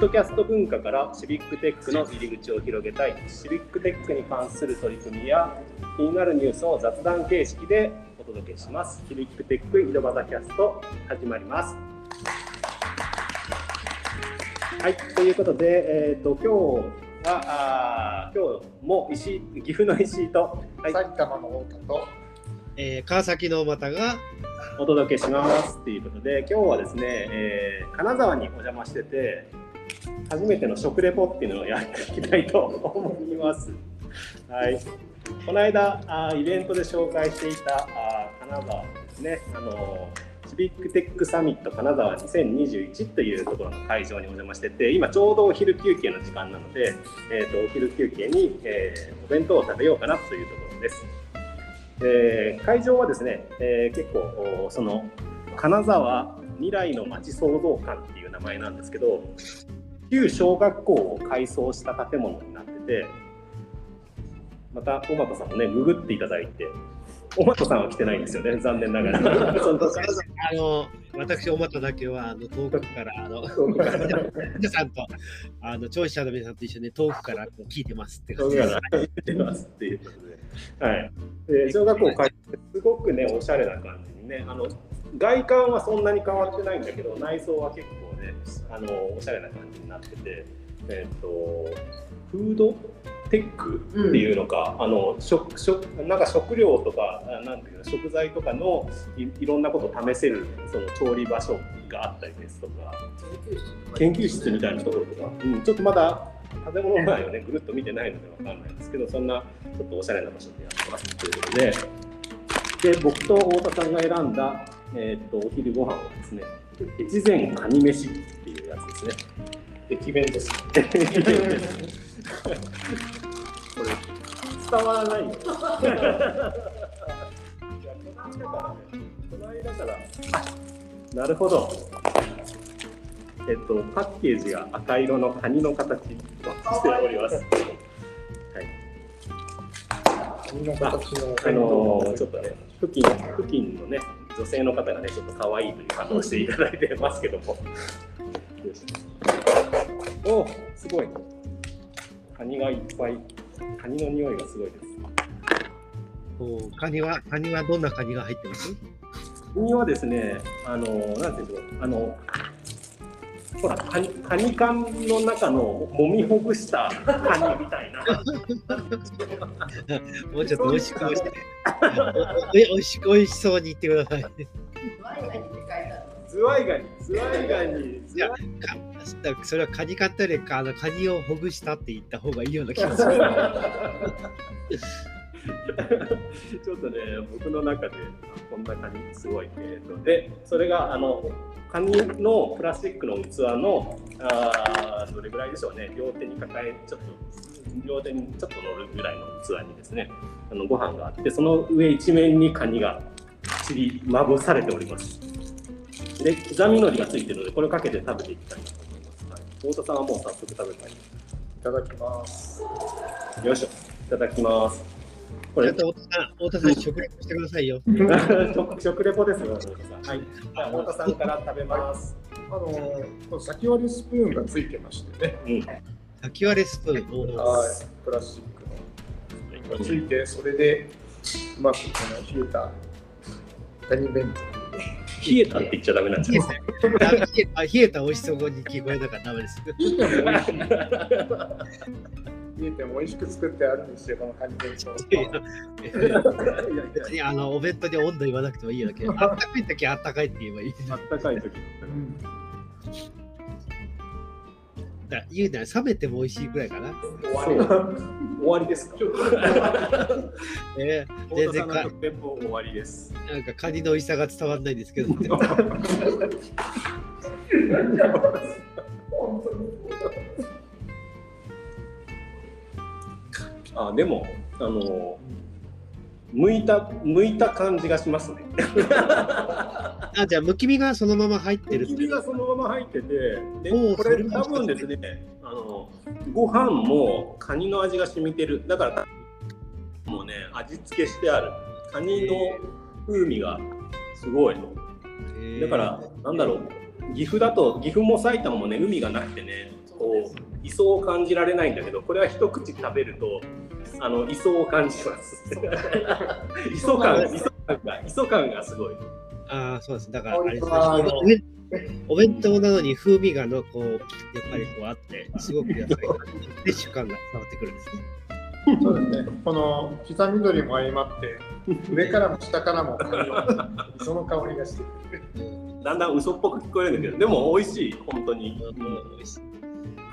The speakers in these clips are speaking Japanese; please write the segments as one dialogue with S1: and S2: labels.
S1: ッドキャスト文化からシビックテックの入り口を広げたい。シビックテックに関する取り組みや気になるニュースを雑談形式でお届けします。シビックテック井戸端キャスト始まります。はいということで、えーと、今日はあ今日も石岐阜の石井と、
S2: はい、埼玉の太田と、
S3: えー、川崎の又が
S1: お届けします。ということで今日はですね、えー、金沢にお邪魔してて初めての食レポっていうのをやっていきたいと思います。はい、この間あイベントで紹介していたあ金沢ですねあのシビックテックサミット金沢2021というところの会場にお邪魔してて今ちょうどお昼休憩の時間なので、えーと、お昼休憩に、えー、お弁当を食べようかなというところです。えー、会場はですね、えー、結構その金沢未来の街創造館っていう名前なんですけど旧小学校を改装した建物になっててまた小俣さんもねグっていただいて小俣さんは来てないんですよね残念ながら。
S3: あの私小俣だけはあの遠くからあの皆さんとあの聴取者の皆さんと一緒に遠くから聞いてますって
S1: 感じです。聞いてますっていうことで。はい、で小学校帰ってすごくねおしゃれな感じにねあの外観はそんなに変わってないんだけど内装は結構ねあのおしゃれな感じになってて、えーと、フードテックっていうのか、うん、あの食食なんか食料とかなんていうの食材とかのいいろんなことを試せるその調理場所があったりですとか研究室みたいなところとか、うん、ちょっとまだ建物内をねぐるっと見てないのでわかんないんですけどそんなちょっとおしゃれな場所でやってますということで。で僕と太田さんが選んだ、えー、っとお昼ご飯はですね越前カニ飯っていうやつですね。
S2: 駅弁です
S1: 駅弁です。これ伝わらないよ。この間からあなるほど。えっと、パッケージが赤色のカニの形としております。はい。あのちょっとね、付近付近のね、女性の方がね、ちょっと可愛いという反応していただいてますけども。おすごい。カニがいっぱい。カニの匂いがすごいです。
S3: おカニは、カニはどんなカニが入ってます？
S1: カニはですね、あの、なんていうんでしょう、あの、ほらカニカニ缶の中の揉みほぐしたカニみたいな。
S3: もうちょっと美味しく美味し 美味しく美味しそうに言ってください。
S1: ズワイガニ。ズワイガニ。いや
S3: それはカニ買ったりかあのカニをほぐしたって言った方がいいような気がする。
S1: ちょっとね僕の中でこんなカニすごいえーとでそれがあのカニのプラスチックの器のあどれぐらいでしょうね。両手に抱えちょっと両手にちょっと乗るぐらいの器にですねあのご飯があってその上一面にカニがちりまぶされております。で刻みのりがついてるのでこれをかけて食べていきたいなと思います、はい、太田さんはもう早速食べたいい
S2: ただきます。
S1: よいしょ。いただきます。
S3: これ、太田さん、太田さん、食レポしてくださいよ。
S1: 食レポですよ、太田さん。はい。太田さんから食べます。
S2: あの、先割りスプーンがついてましてね。うん、
S3: 先割りスプーン。
S2: はい。プラスチックの。がついて、それで、うまくこの冷えたカニ弁
S1: 当。冷えたって言っちゃダメなんですよ。
S3: 冷えた美味しそうに聞こえたからダメです。
S2: 見えても美味しく作ってあるんですよ、このカニ弁
S3: 当。いや、あの、お弁当に温度言わなくてもいいわけ。あったかい時はあったかいって言えばいい。
S1: あったかい時。うん
S3: だ言うなら冷めても美味しいぐらいかな。
S1: 終わり終わりですか？
S3: え
S1: ー、全然か終わりです。
S3: なんかカニの美味しさが伝わらないんですけど。
S1: あでもあの剥いた剥いた感じがしますね。
S3: あじゃあむき身がそのまま入ってる。
S1: むき身がそのまま入っててでこれ多分ですねあのご飯もカニの味が染みてる。だからもうね味付けしてある。カニの風味がすごいだからなんだろう。岐阜だと岐阜も埼玉もね海がなくてねこう磯を感じられないんだけどこれは一口食べるとあの磯を感じます 磯感磯感が磯感がすごい
S3: ああ、そうです。だから、あれですねお弁当なのに風味がのこうやっぱりこうあって、すごくやっぱりフレッシュ感が伝わってくるんですね。
S2: そうですね。この刻み緑も相まって、上からも下からもその香りがしてくる。
S1: だんだん嘘っぽく聞こえるんだけどでも美味しい本当に、
S3: うん美味しい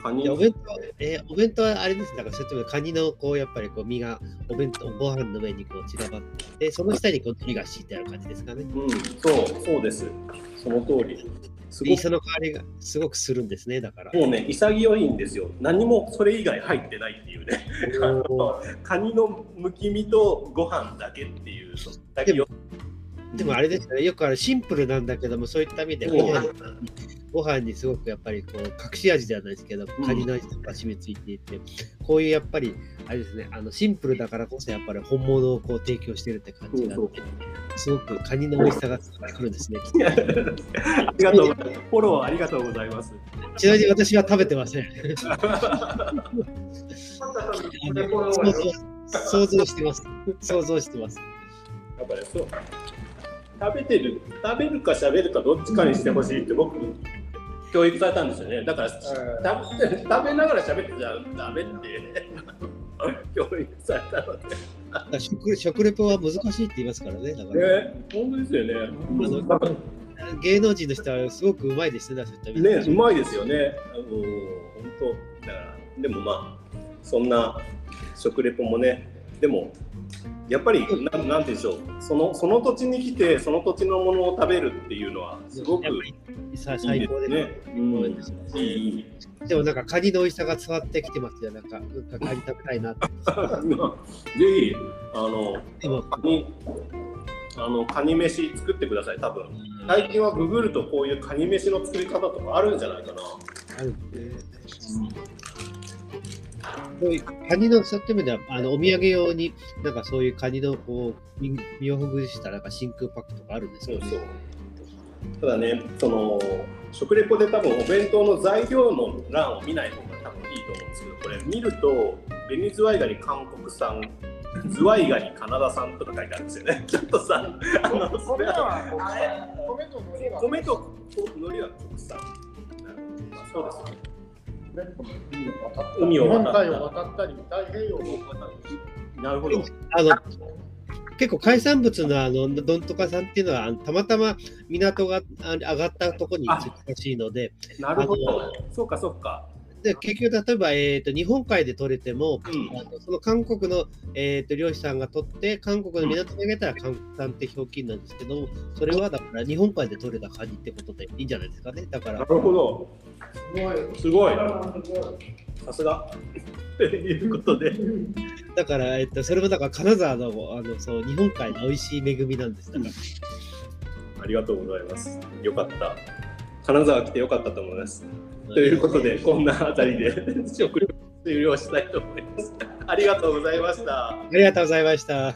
S1: カニ
S3: お弁当、えーお弁当はあれです。だから、カニのこうやっぱりこう身がお弁当、ご飯の上にこう散らばってで、その下にこう鳥が敷いてある感じですかね。
S1: うんそうそうですその通りすごく
S3: で磯の香りがすごくするんですね。だから。
S1: もうね潔いんですよ何もそれ以外入ってないっていうね あのカニのむき身とご飯だけっていうだけよ
S3: でもあれですね、よくあるシンプルなんだけども、そういった意味で
S1: うん
S3: ご飯にご飯にすごくやっぱりこう隠し味じゃないですけど、
S1: ん
S3: カニの味とか染みついていて、こういうやっぱりあれですね、あのシンプルだからこそやっぱり本物をこう提供してるって感じがあって、すごくカニの美味しさが伝わってくるんですね。
S1: ありがとう。フォローありがとうございます。
S3: ちなみに私は食べてません。想像してます。想像してます。
S1: やっぱりそう。食べてる、食べるか喋るかどっちかにしてほしいって僕、教育されたんですよね。だから、食べ食べながら喋ってちゃダメって 教育されたので。
S3: 食食レポは難しいって言いますからね。だから
S1: ね、本当ですよね。
S3: あの芸能人の人はすごくうまいですね、
S1: ね、うまいですよね。あの本当だから、でもまあ、そんな食レポもね、でも、やっぱり、なんなんて言うんでしょうその、その土地に来て、その土地のものを食べるっていうのは、すごく
S3: やっぱりさ
S1: いい
S3: 最高で
S1: ですね。うん、い
S3: です
S1: いいい。
S3: でもなんかカニの美味しさが伝わってきてますよ。なんか、なんかカニ食べたいなって。
S1: ぜひ、あの、カニ、あの、カニ飯作ってください、多分。
S3: うん
S1: 最近はググるとこういうカニ飯の作り方とかあるんじゃないかな。
S3: あるんでそういうカニのそういった意味ではあのお土産用になんかそういうカニのこう身身をほぐしたなんか真空パックとかあるんですよね。
S1: そうそう。ただね、その食レポで多分お弁当の材料の欄を見ない方が多分いいと思うんですけど、これ見ると紅ズワイガニ韓国産、ズワイガニカナダ産とか書いてあるんですよね。ちょっとさ、あのそ
S2: 米
S1: れは
S2: は米と海苔は
S1: 国産。そうですね。
S2: 海を渡った
S1: 海を渡った
S2: 日本海を渡ったり太平洋を渡ったり
S1: なるほど。
S3: あの結構海産物のあのどんとかさんっていうのはたまたま港があ上がったところに
S1: あ
S3: 難しいので
S1: なるほど。そうかそうか。
S3: で結局例えば、えー、と日本海で取れても、
S1: うん
S3: あのその韓国の、えー、と漁師さんが取って韓国の港にあげたら韓産って表記なんですけどそれはだから日本海で取れたカニってことでいいんじゃないですかねだから
S1: なるほど。
S2: すごい
S1: すごい。さすが。ということで。
S3: だから、えっと、それもだから金沢のあのそう日本海の美味しい恵みなんですだから、
S1: ありがとうございます。よかった。金沢来てよかったと思います。ということで、こんなあたりで食料終了したいと思います。ありがとうございました。
S3: ありがとうございました。